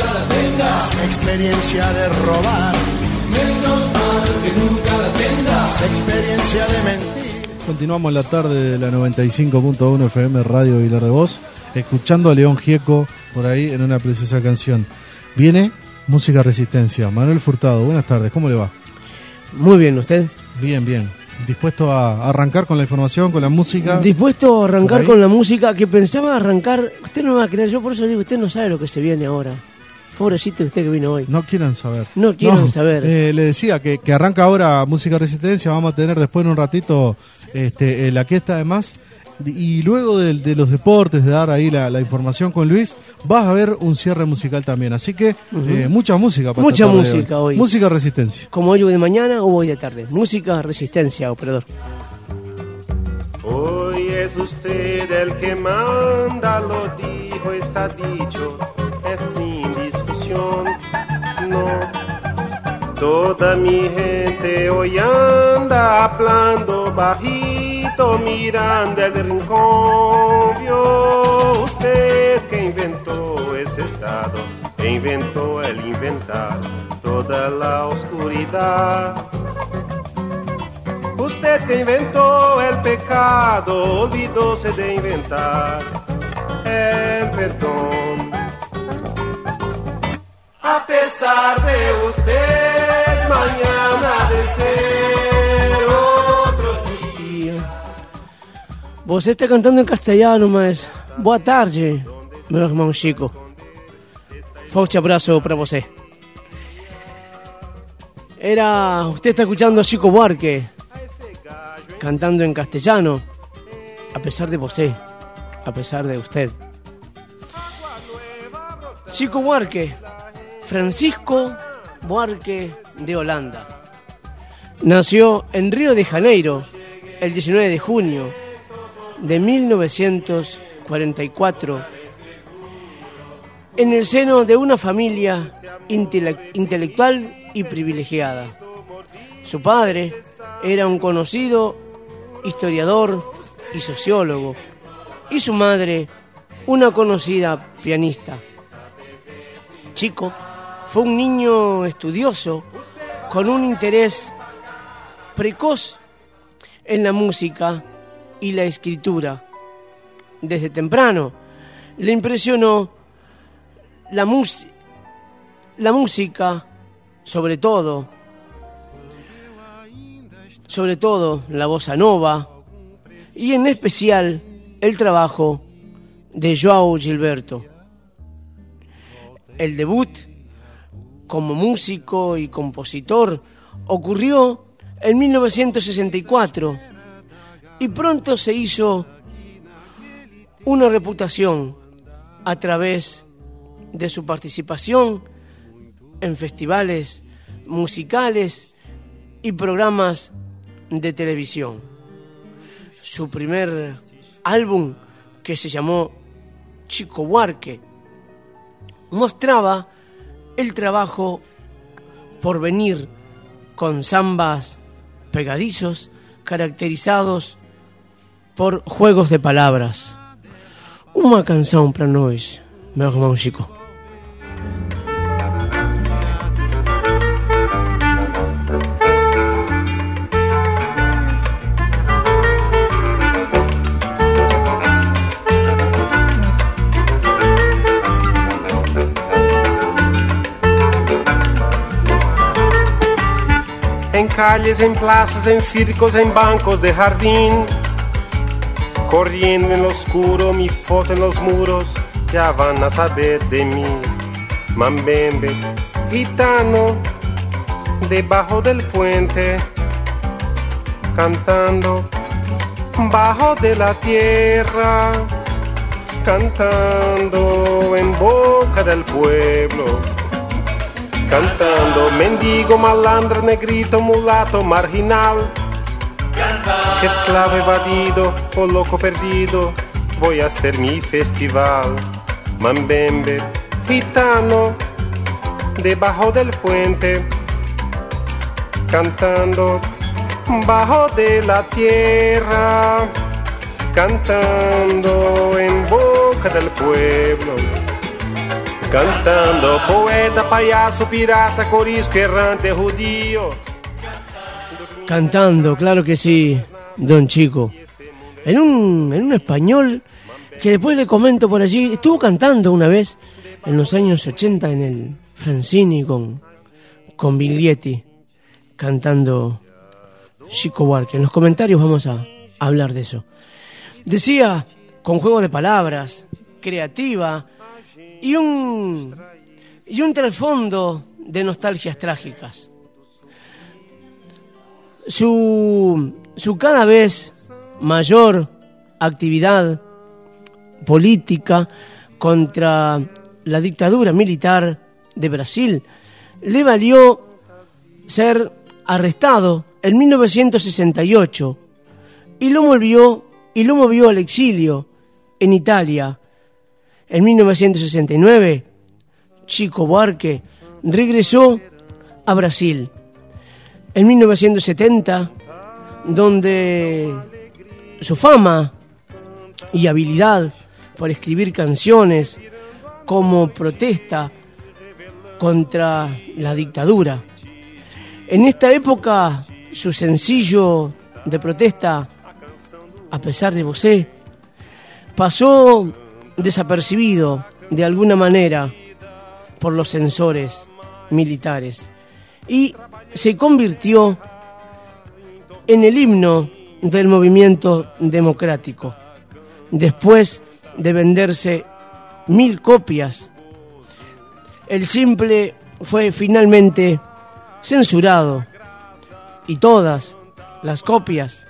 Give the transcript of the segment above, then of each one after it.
Nunca la tenga. Experiencia de robar, Menos mal que nunca la tenga. experiencia de mentir. Continuamos la tarde de la 95.1 FM Radio Vilar de Voz, escuchando a León Gieco por ahí en una preciosa canción. Viene Música Resistencia. Manuel Furtado, buenas tardes, ¿cómo le va? Muy bien, ¿usted? Bien, bien. ¿Dispuesto a arrancar con la información, con la música? Dispuesto a ¿Por arrancar con la música que pensaba arrancar. Usted no me va a creer, yo por eso digo, usted no sabe lo que se viene ahora. Pobrecito usted que vino hoy. No quieren saber. No quieren saber. eh, le decía que, que arranca ahora Música Resistencia, vamos a tener después en un ratito este, eh, la que está además. Y luego de, de los deportes, de dar ahí la, la información con Luis, vas a ver un cierre musical también. Así que eh, mucha música para Mucha música hoy. Música Resistencia. Como hoy de mañana o hoy de tarde. Música, resistencia, operador. Hoy es usted el que manda, lo dijo, está dicho, es Toda mi gente hoy anda hablando bajito, mirando el rincón. Vio usted que inventó ese estado, inventó el inventar toda la oscuridad. Usted que inventó el pecado, olvidóse de inventar el perdón. A pesar de usted, mañana de ser otro día. Você está cantando em castelhano, mas boa tarde, meu irmão Chico. Forte abraço para você. Era. Usted está escuchando a Chico Buarque cantando en castellano, a pesar de você, a pesar de usted. Chico Buarque, Francisco Buarque de Holanda. Nació en Río de Janeiro el 19 de junio de 1944 en el seno de una familia intele- intelectual y privilegiada. Su padre era un conocido historiador y sociólogo y su madre una conocida pianista. Chico fue un niño estudioso con un interés precoz en la música y la escritura. Desde temprano le impresionó la, la música, sobre todo, sobre todo la bossa nova y en especial el trabajo de Joao Gilberto. El debut como músico y compositor ocurrió en 1964 y pronto se hizo una reputación a través de su participación en festivales musicales y programas de televisión. Su primer álbum, que se llamó Chico Buarque, mostraba el trabajo por venir con zambas pegadizos caracterizados por juegos de palabras. Uma canção para nós, meu irmão Chico. Calles, en plazas, en circos, en bancos de jardín. Corriendo en lo oscuro, mi foto en los muros, ya van a saber de mí. Mambembe, gitano, debajo del puente, cantando, bajo de la tierra, cantando en voz del pueblo. Cantando, mendigo, malandro, negrito, mulato, marginal. Esclavo evadido o loco perdido, voy a hacer mi festival. Mambembe, gitano, debajo del puente, cantando bajo de la tierra, cantando en boca del pueblo. Cantando poeta, payaso, pirata, corisco, errante, judío. Cantando, claro que sí, don Chico. En un, en un español que después le comento por allí, estuvo cantando una vez en los años 80 en el Francini con, con Biglietti, cantando Chico Buarque. En los comentarios vamos a hablar de eso. Decía, con juego de palabras, creativa y un, y un trasfondo de nostalgias trágicas. Su, su cada vez mayor actividad política contra la dictadura militar de Brasil le valió ser arrestado en 1968 y lo movió y lo movió al exilio en Italia. En 1969, Chico Buarque regresó a Brasil. En 1970, donde su fama y habilidad por escribir canciones como protesta contra la dictadura. En esta época, su sencillo de protesta, a pesar de vosé, pasó desapercibido de alguna manera por los censores militares y se convirtió en el himno del movimiento democrático. Después de venderse mil copias, el simple fue finalmente censurado y todas las copias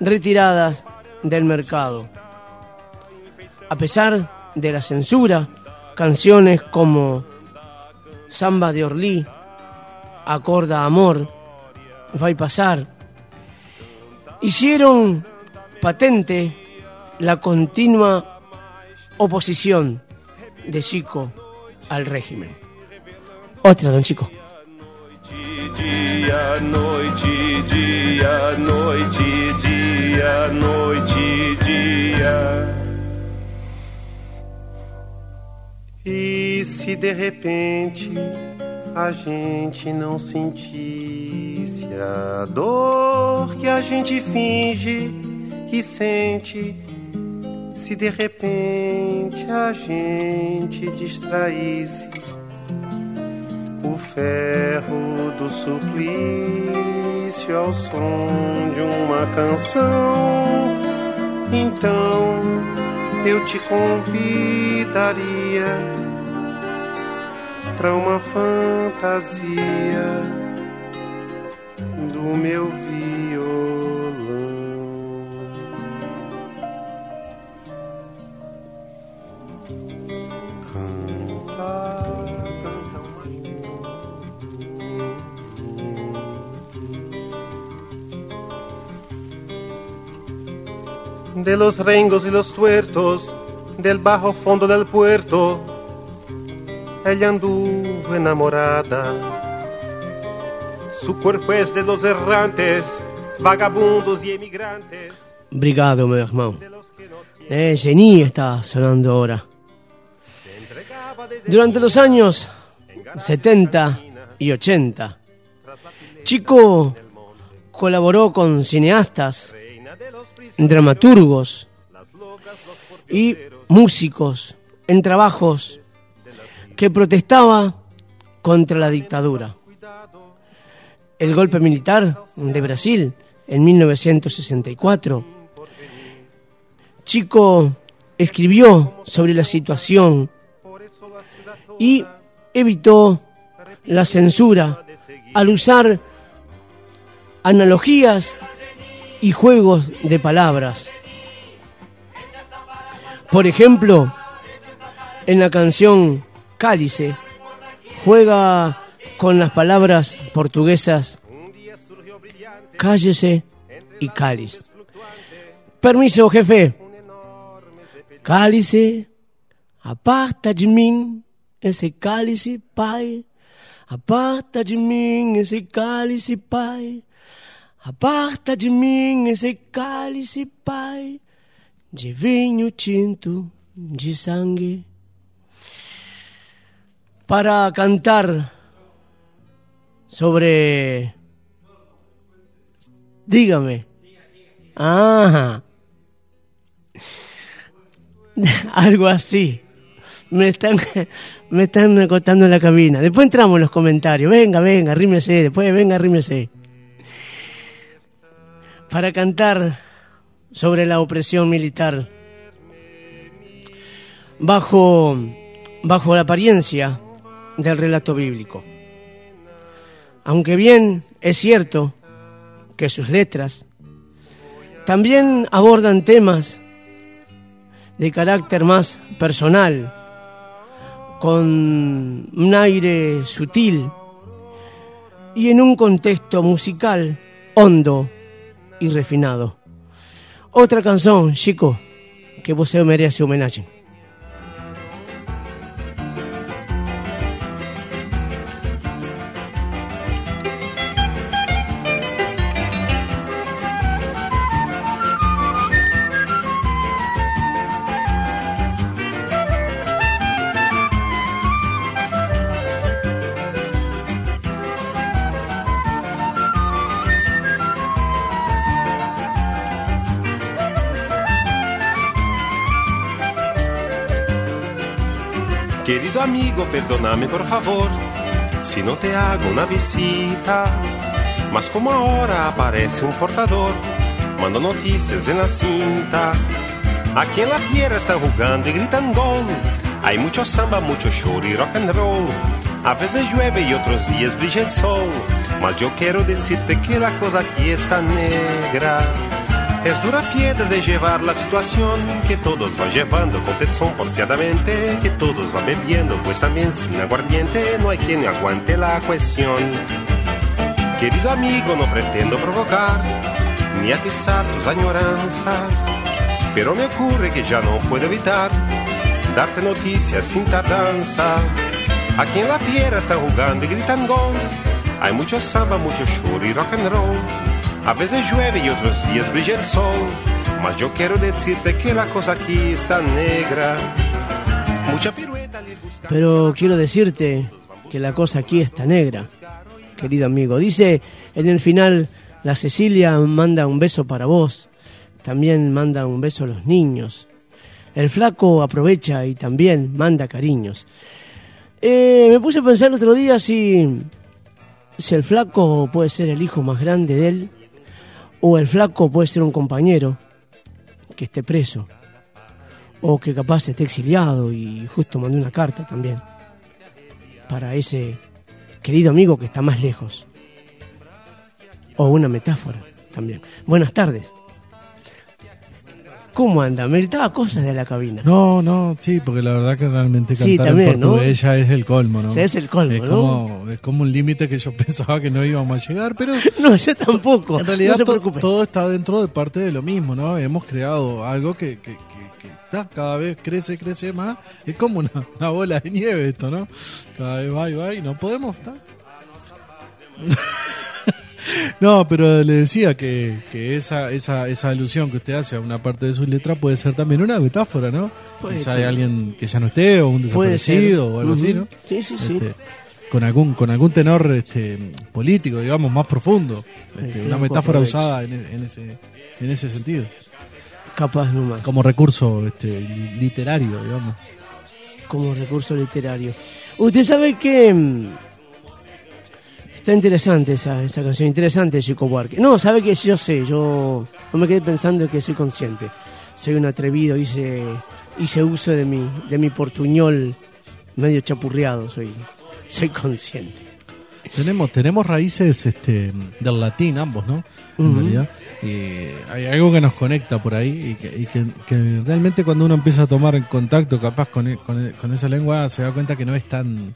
retiradas del mercado. A pesar de la censura, canciones como Samba de Orlí, Acorda Amor, Va a pasar, hicieron patente la continua oposición de Chico al régimen. Otra, don Chico. E se de repente a gente não sentisse a dor que a gente finge e sente? Se de repente a gente distraísse o ferro do suplício ao som de uma canção, então eu te convidaria para uma fantasia do meu violão. De los rengos y los tuertos del bajo fondo del puerto. Ella anduvo enamorada. Su cuerpo es de los errantes, vagabundos y emigrantes. Brigado, meu irmão. Eh, Genie está sonando ahora. Durante los años 70 y 80, Chico colaboró con cineastas, dramaturgos y músicos en trabajos que protestaba contra la dictadura. El golpe militar de Brasil en 1964. Chico escribió sobre la situación y evitó la censura al usar analogías y juegos de palabras. Por ejemplo, en la canción cálice, juega con las palabras portuguesas cállese y cáliz. Permiso, jefe. Cálice, aparta de mim esse cálice, pai. Aparta de mim esse cálice, pai. Aparta de mim esse cálice, pai. De vinho tinto, de sangue. Para cantar sobre... Dígame. Ah. Algo así. Me están, me están acotando en la cabina. Después entramos en los comentarios. Venga, venga, rímese. Después venga, rímese. Para cantar sobre la opresión militar. Bajo, bajo la apariencia del relato bíblico. Aunque bien es cierto que sus letras también abordan temas de carácter más personal, con un aire sutil y en un contexto musical hondo y refinado. Otra canción, chico, que vos merece homenaje. Querido amigo, perdóname por favor si no te hago una visita. Mas como ahora aparece un portador, mando noticias en la cinta. Aquí en la tierra están jugando y gritan gol. Hay mucho samba, mucho show y rock and roll. A veces llueve y otros días brilla el sol. Mas yo quiero decirte que la cosa aquí está negra. Es dura piedra de llevar la situación que todos van llevando con tesón porfiadamente, que todos van bebiendo, pues también sin aguardiente no hay quien aguante la cuestión. Querido amigo, no pretendo provocar ni atizar tus añoranzas, pero me ocurre que ya no puedo evitar darte noticias sin tardanza. Aquí en la tierra están jugando y gritan gol. Hay mucho samba, mucho y rock and roll. A veces llueve y otros días brilla el sol, mas yo quiero decirte que la cosa aquí está negra. Mucha pirueta. Pero quiero decirte que la cosa aquí está negra, querido amigo. Dice en el final, la Cecilia manda un beso para vos, también manda un beso a los niños. El flaco aprovecha y también manda cariños. Eh, me puse a pensar el otro día si, si el flaco puede ser el hijo más grande de él o el flaco puede ser un compañero que esté preso. O que capaz esté exiliado y justo mandó una carta también. Para ese querido amigo que está más lejos. O una metáfora también. Buenas tardes. ¿Cómo anda? Me gritaba cosas de la cabina. No, no, sí, porque la verdad que realmente Sí, cantar también, en ¿no? portugués ya es el colmo, ¿no? Sí, es el colmo, es ¿no? Como, es como un límite que yo pensaba que no íbamos a llegar, pero No, yo tampoco. en realidad no to- todo está dentro de parte de lo mismo, ¿no? Hemos creado algo que, que, que- que está, cada vez crece, crece más. Es como una, una bola de nieve esto, ¿no? Cada vez va y va y no podemos estar. No, pero le decía que, que esa, esa, esa alusión que usted hace a una parte de su letra puede ser también una metáfora, ¿no? Puede Quizá hay alguien que ya no esté o un desaparecido o algo así. ¿no? Sí, sí, sí. Este, con algún con algún tenor este, político, digamos, más profundo. Este, una metáfora usada en, en ese en ese sentido, Capaz nomás. como recurso este, li- literario, digamos. como recurso literario. Usted sabe que mm, está interesante esa, esa canción, interesante Chico Buarque. No, sabe que yo sé, yo no me quedé pensando que soy consciente. Soy un atrevido, hice, hice uso de mi, de mi portuñol medio chapurreado, soy, soy consciente. Tenemos, tenemos raíces este, del latín ambos, ¿no? En realidad. Y hay algo que nos conecta por ahí y, que, y que- que realmente cuando uno empieza a tomar en contacto capaz con, con, con esa lengua se da cuenta que no es tan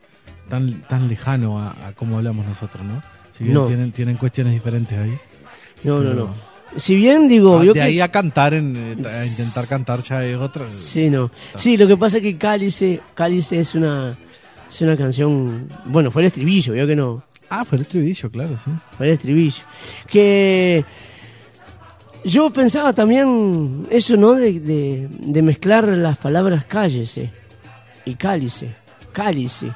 tan tan lejano a, a como hablamos nosotros, ¿no? Si bien No. tienen, tienen cuestiones diferentes ahí. No, no, no. Si bien digo, Ah, yo de que- ahí a cantar, en, eh, a intentar cantar ya es otra. Sí, no. Sí, lo que pasa es que Cálice, Cálice es una es una canción, bueno, fue el estribillo, veo que no, Ah, fue el estribillo, claro, sí. fue el estribillo. Que yo pensaba también eso, ¿no? De, de, de mezclar las palabras cállese y cálice, cálice.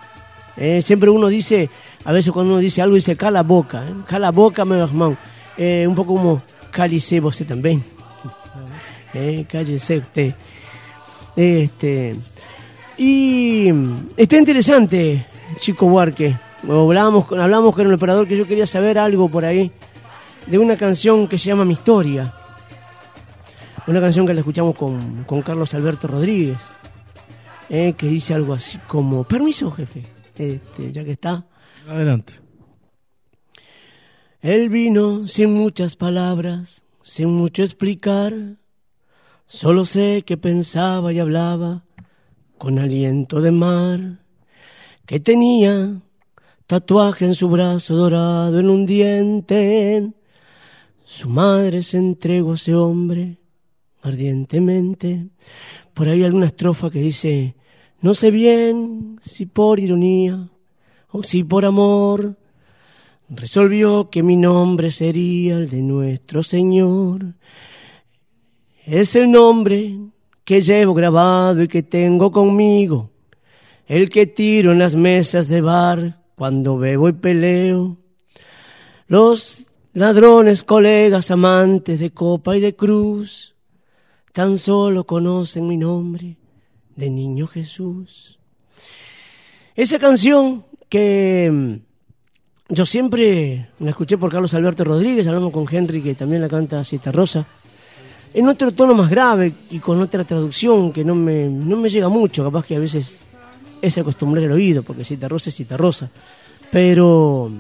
Eh, siempre uno dice, a veces cuando uno dice algo dice cala boca, ¿eh? cala boca, meu irmão. Eh, un poco como cálice você también. Eh, cállese usted. Este, y está interesante, Chico Buarque. Hablábamos, con- hablamos con el operador que yo quería saber algo por ahí de una canción que se llama Mi Historia. Una canción que la escuchamos con, con Carlos Alberto Rodríguez, eh, que dice algo así como, permiso jefe, este, ya que está. Adelante. Él vino sin muchas palabras, sin mucho explicar. Solo sé que pensaba y hablaba con aliento de mar, que tenía tatuaje en su brazo dorado en un diente. Su madre se entregó a ese hombre ardientemente. Por ahí hay alguna estrofa que dice, no sé bien si por ironía o si por amor, resolvió que mi nombre sería el de nuestro Señor. Es el nombre que llevo grabado y que tengo conmigo, el que tiro en las mesas de bar cuando bebo y peleo. Los ladrones, colegas, amantes de copa y de cruz, tan solo conocen mi nombre de Niño Jesús. Esa canción que mm, yo siempre la escuché por Carlos Alberto Rodríguez, hablamos con Henry que también la canta Cita Rosa, en otro tono más grave y con otra traducción que no me, no me llega mucho, capaz que a veces es acostumbrar el oído, porque Cita Rosa es Cita Rosa, pero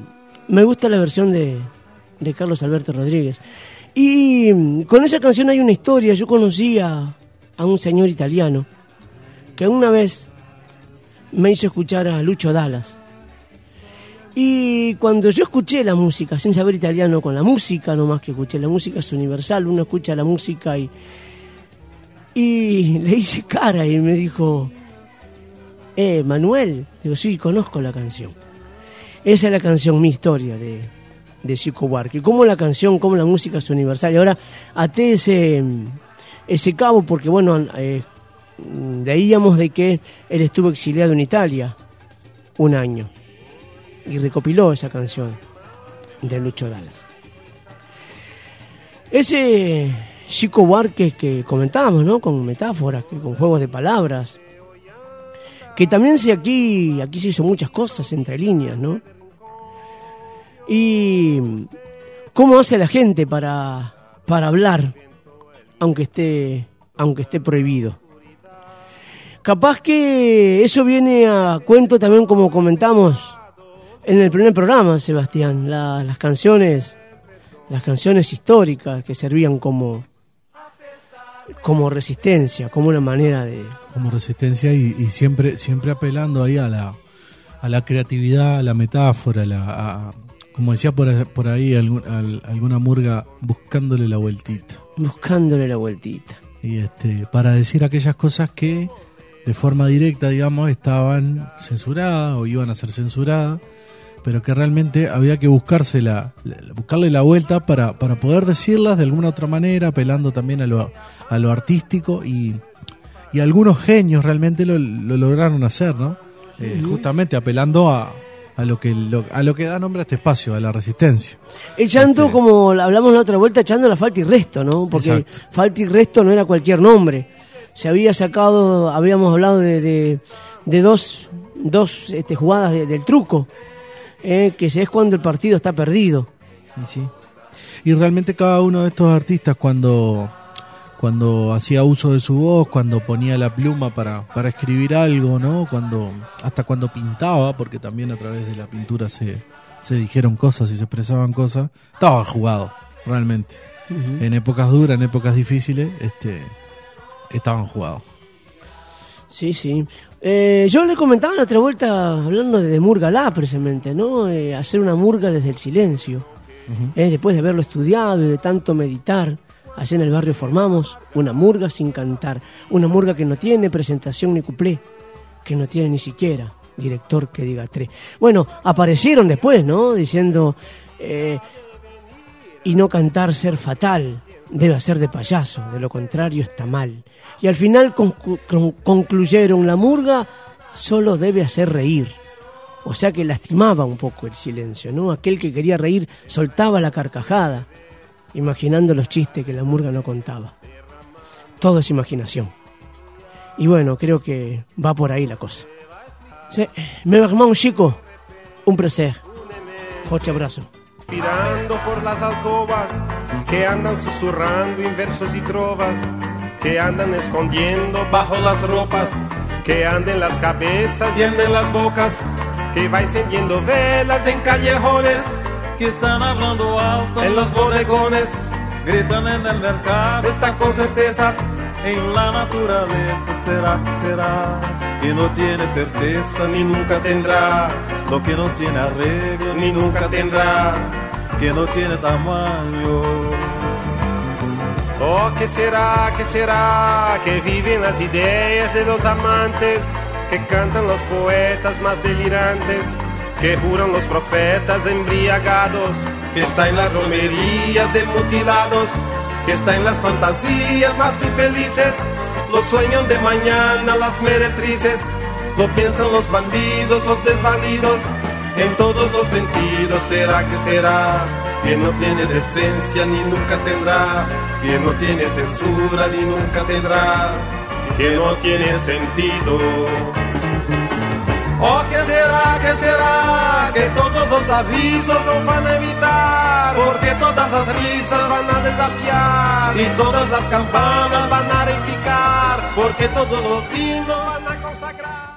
me gusta la versión de, de Carlos Alberto Rodríguez. Y mm, con esa canción hay una historia, yo conocí a un señor italiano que una vez me hizo escuchar a Lucho Dallas. Y cuando yo escuché la música, sin saber italiano, con la música nomás que escuché, la música es universal, uno escucha la música y, y le hice cara y me dijo, eh, Manuel, digo, sí, conozco la canción. Esa es la canción, mi historia de, de Chico Buarque. Cómo la canción, cómo la música es universal. Y ahora até ese, ese cabo porque, bueno, eh, leíamos de que él estuvo exiliado en Italia un año y recopiló esa canción de Lucho Dallas. Ese Chico Buarque que comentábamos, ¿no? Con metáforas, con juegos de palabras, que también se aquí, aquí se hizo muchas cosas entre líneas, ¿no? Y cómo hace la gente para, para hablar, aunque esté, aunque esté prohibido. Capaz que eso viene a cuento también como comentamos en el primer programa, Sebastián, la- las canciones, las canciones históricas que servían como, como resistencia, como una manera de, como resistencia y, y siempre siempre apelando ahí a la a la creatividad, a la metáfora, a la, a- como decía por, por ahí algún- alguna murga buscándole la vueltita buscándole la vueltita. y este para decir aquellas cosas que de forma directa digamos estaban censuradas o iban a ser censuradas pero que realmente había que buscarse la, la- buscarle la vuelta para, para poder decirlas de alguna otra manera apelando también a lo, a lo artístico y, y algunos genios realmente lo, lo lograron hacer, ¿no? Eh, Justamente apelando a, a lo que lo- a lo que da nombre a este espacio, a la resistencia. Echando, Este- como hablamos la otra vuelta, echando la falta y resto, ¿no? Porque Exacto. falta y resto no era cualquier nombre. Se había sacado, habíamos hablado de, de, de dos, dos este, jugadas de- del truco, eh, que es cuando el partido está perdido. Y sí. Y realmente cada uno de estos artistas cuando cuando hacía uso de su voz, cuando ponía la pluma para, para escribir algo, ¿no? Cuando hasta cuando pintaba, porque también a través de la pintura se, se dijeron cosas y se expresaban cosas, estaba jugado, realmente. En épocas duras, en épocas difíciles, este, estaban jugados. Sí, sí. Eh, yo le comentaba la otra vuelta, hablando de, de Murgalá precisamente, ¿no? Eh, hacer una murga desde el silencio. Eh, después de haberlo estudiado y de tanto meditar, allá en el barrio formamos una murga sin cantar. Una murga que no tiene presentación ni cuplé, que no tiene ni siquiera director que diga tres. Bueno, aparecieron después, ¿no? Diciendo, y no cantar ser fatal, debe hacer de payaso, de lo contrario está mal. Y al final concluyeron, la murga solo debe hacer reír. O sea que lastimaba un poco el silencio, ¿no? Aquel que quería reír soltaba la carcajada, imaginando los chistes que la murga no contaba. Todo es imaginación. Y bueno, creo que va por ahí la cosa. Sí, meu irmão Chico, un placer. Forte abrazo. Pirando por las alcobas que andan susurrando en versos y trovas, que andan escondiendo bajo las ropas, que andan en las cabezas y andan en las bocas, que va encendiendo velas en callejones, que están hablando alto en los bodegones. gritan en el mercado, Está con certeza en la naturaleza será que será, que no tiene certeza ni nunca tendrá, lo que no tiene arreglo ni nunca tendrá. que no tiene tamaño. Oh, ¿qué será, qué será? Que viven las ideas de los amantes, que cantan los poetas más delirantes, que juran los profetas embriagados, que está en las romerías de mutilados, que está en las fantasías más infelices, los sueños de mañana, las meretrices, lo piensan los bandidos, los desvalidos, en todos los sentidos, ¿será que será? Que no tiene decencia ni nunca tendrá, que no tiene censura ni nunca tendrá, que no tiene sentido. Oh, ¿qué será, qué será? Que todos los avisos nos van a evitar, porque todas las risas van a desafiar y todas las campanas van a repicar, porque todos los himnos van a consagrar.